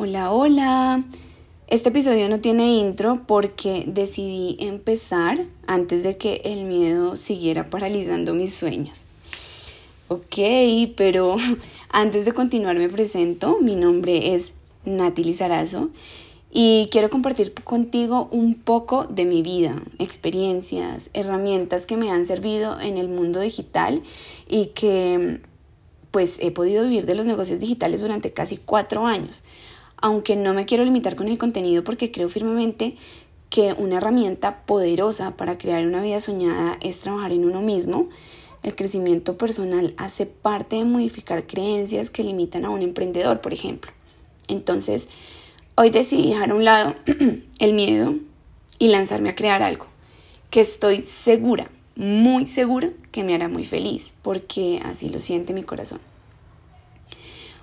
Hola, hola. Este episodio no tiene intro porque decidí empezar antes de que el miedo siguiera paralizando mis sueños. Ok, pero antes de continuar me presento. Mi nombre es Nati Lizarazo y quiero compartir contigo un poco de mi vida, experiencias, herramientas que me han servido en el mundo digital y que pues he podido vivir de los negocios digitales durante casi cuatro años aunque no me quiero limitar con el contenido porque creo firmemente que una herramienta poderosa para crear una vida soñada es trabajar en uno mismo. El crecimiento personal hace parte de modificar creencias que limitan a un emprendedor, por ejemplo. Entonces, hoy decidí dejar a un lado el miedo y lanzarme a crear algo que estoy segura, muy segura que me hará muy feliz, porque así lo siente mi corazón.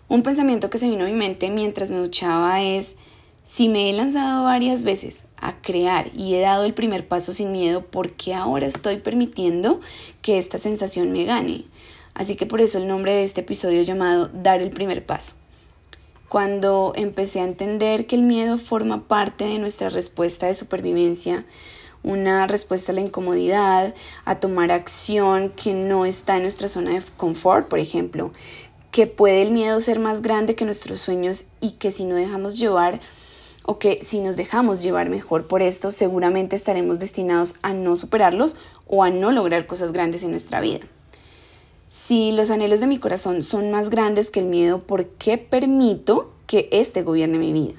Un pensamiento que se vino a mi mente mientras me duchaba es, si me he lanzado varias veces a crear y he dado el primer paso sin miedo, ¿por qué ahora estoy permitiendo que esta sensación me gane? Así que por eso el nombre de este episodio llamado Dar el primer paso. Cuando empecé a entender que el miedo forma parte de nuestra respuesta de supervivencia, una respuesta a la incomodidad, a tomar acción que no está en nuestra zona de confort, por ejemplo, que puede el miedo ser más grande que nuestros sueños y que si no dejamos llevar o que si nos dejamos llevar mejor por esto, seguramente estaremos destinados a no superarlos o a no lograr cosas grandes en nuestra vida. Si los anhelos de mi corazón son más grandes que el miedo, ¿por qué permito que éste gobierne mi vida?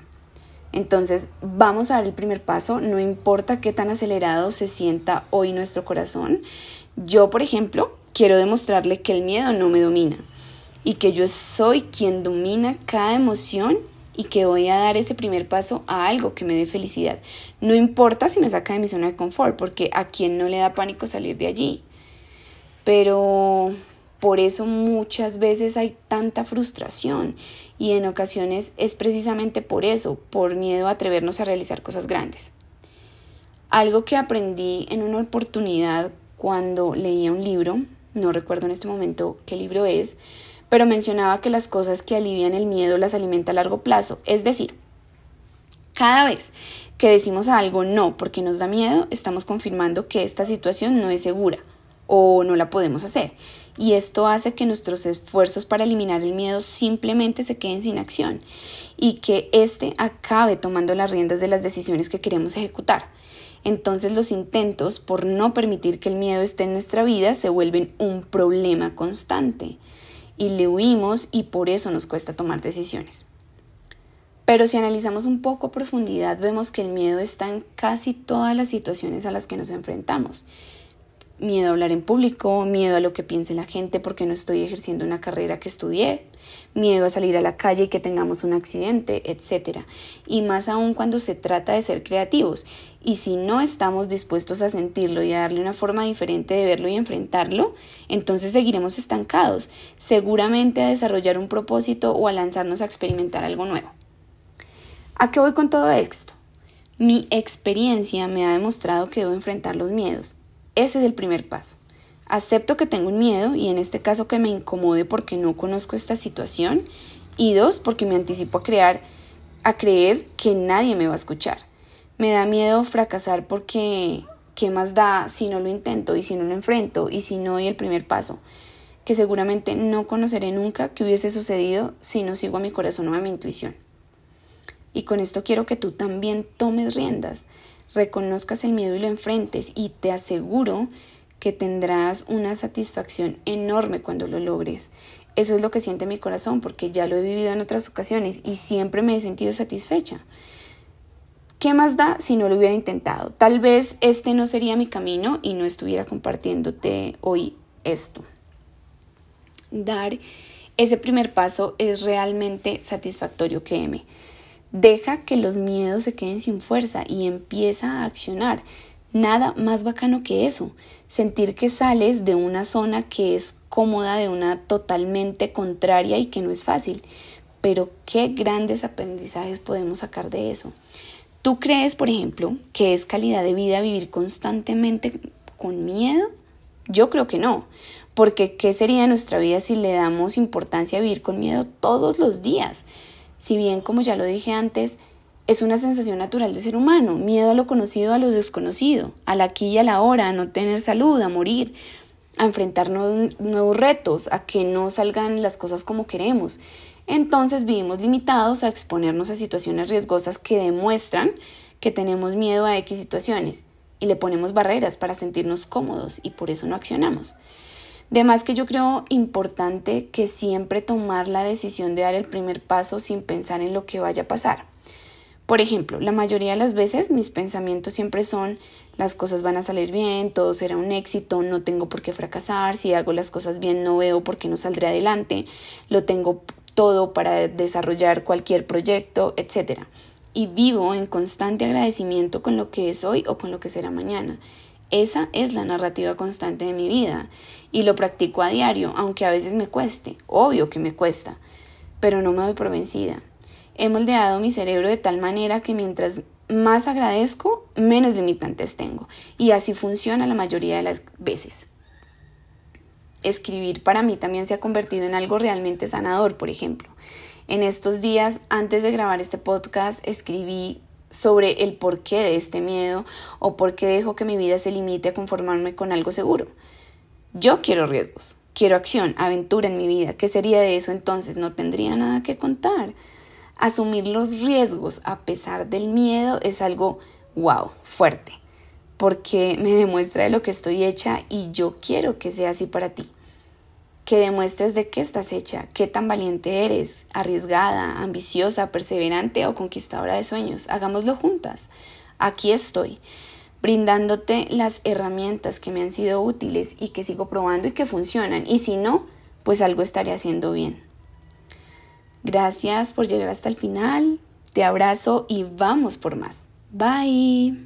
Entonces, vamos a dar el primer paso, no importa qué tan acelerado se sienta hoy nuestro corazón. Yo, por ejemplo, quiero demostrarle que el miedo no me domina y que yo soy quien domina cada emoción y que voy a dar ese primer paso a algo que me dé felicidad. No importa si me saca de mi zona de confort, porque a quien no le da pánico salir de allí. Pero por eso muchas veces hay tanta frustración y en ocasiones es precisamente por eso, por miedo a atrevernos a realizar cosas grandes. Algo que aprendí en una oportunidad cuando leía un libro, no recuerdo en este momento qué libro es, pero mencionaba que las cosas que alivian el miedo las alimenta a largo plazo. Es decir, cada vez que decimos algo no porque nos da miedo, estamos confirmando que esta situación no es segura o no la podemos hacer. Y esto hace que nuestros esfuerzos para eliminar el miedo simplemente se queden sin acción y que éste acabe tomando las riendas de las decisiones que queremos ejecutar. Entonces los intentos por no permitir que el miedo esté en nuestra vida se vuelven un problema constante y le huimos y por eso nos cuesta tomar decisiones. Pero si analizamos un poco a profundidad, vemos que el miedo está en casi todas las situaciones a las que nos enfrentamos miedo a hablar en público, miedo a lo que piense la gente porque no estoy ejerciendo una carrera que estudié, miedo a salir a la calle y que tengamos un accidente, etc. Y más aún cuando se trata de ser creativos. Y si no estamos dispuestos a sentirlo y a darle una forma diferente de verlo y enfrentarlo, entonces seguiremos estancados, seguramente a desarrollar un propósito o a lanzarnos a experimentar algo nuevo. ¿A qué voy con todo esto? Mi experiencia me ha demostrado que debo enfrentar los miedos, ese es el primer paso. Acepto que tengo un miedo y en este caso que me incomode porque no conozco esta situación y dos, porque me anticipo a crear a creer que nadie me va a escuchar. Me da miedo fracasar porque ¿qué más da si no lo intento y si no lo enfrento y si no doy el primer paso? Que seguramente no conoceré nunca qué hubiese sucedido si no sigo a mi corazón o a mi intuición. Y con esto quiero que tú también tomes riendas reconozcas el miedo y lo enfrentes y te aseguro que tendrás una satisfacción enorme cuando lo logres. Eso es lo que siente mi corazón porque ya lo he vivido en otras ocasiones y siempre me he sentido satisfecha. ¿Qué más da si no lo hubiera intentado? Tal vez este no sería mi camino y no estuviera compartiéndote hoy esto. Dar ese primer paso es realmente satisfactorio, créeme. Deja que los miedos se queden sin fuerza y empieza a accionar. Nada más bacano que eso, sentir que sales de una zona que es cómoda, de una totalmente contraria y que no es fácil. Pero qué grandes aprendizajes podemos sacar de eso. ¿Tú crees, por ejemplo, que es calidad de vida vivir constantemente con miedo? Yo creo que no, porque ¿qué sería nuestra vida si le damos importancia a vivir con miedo todos los días? Si bien, como ya lo dije antes, es una sensación natural de ser humano, miedo a lo conocido, a lo desconocido, al aquí y a la hora, a no tener salud, a morir, a enfrentar nuevos retos, a que no salgan las cosas como queremos. Entonces vivimos limitados a exponernos a situaciones riesgosas que demuestran que tenemos miedo a X situaciones y le ponemos barreras para sentirnos cómodos y por eso no accionamos. De más que yo creo importante que siempre tomar la decisión de dar el primer paso sin pensar en lo que vaya a pasar. Por ejemplo, la mayoría de las veces mis pensamientos siempre son las cosas van a salir bien, todo será un éxito, no tengo por qué fracasar, si hago las cosas bien no veo por qué no saldré adelante, lo tengo todo para desarrollar cualquier proyecto, etc. Y vivo en constante agradecimiento con lo que es hoy o con lo que será mañana. Esa es la narrativa constante de mi vida y lo practico a diario, aunque a veces me cueste, obvio que me cuesta, pero no me doy por vencida. He moldeado mi cerebro de tal manera que mientras más agradezco, menos limitantes tengo. Y así funciona la mayoría de las veces. Escribir para mí también se ha convertido en algo realmente sanador, por ejemplo. En estos días, antes de grabar este podcast, escribí sobre el porqué de este miedo o por qué dejo que mi vida se limite a conformarme con algo seguro. Yo quiero riesgos, quiero acción, aventura en mi vida. ¿Qué sería de eso entonces? No tendría nada que contar. Asumir los riesgos a pesar del miedo es algo wow, fuerte, porque me demuestra de lo que estoy hecha y yo quiero que sea así para ti. Que demuestres de qué estás hecha, qué tan valiente eres, arriesgada, ambiciosa, perseverante o conquistadora de sueños. Hagámoslo juntas. Aquí estoy, brindándote las herramientas que me han sido útiles y que sigo probando y que funcionan. Y si no, pues algo estaré haciendo bien. Gracias por llegar hasta el final. Te abrazo y vamos por más. Bye.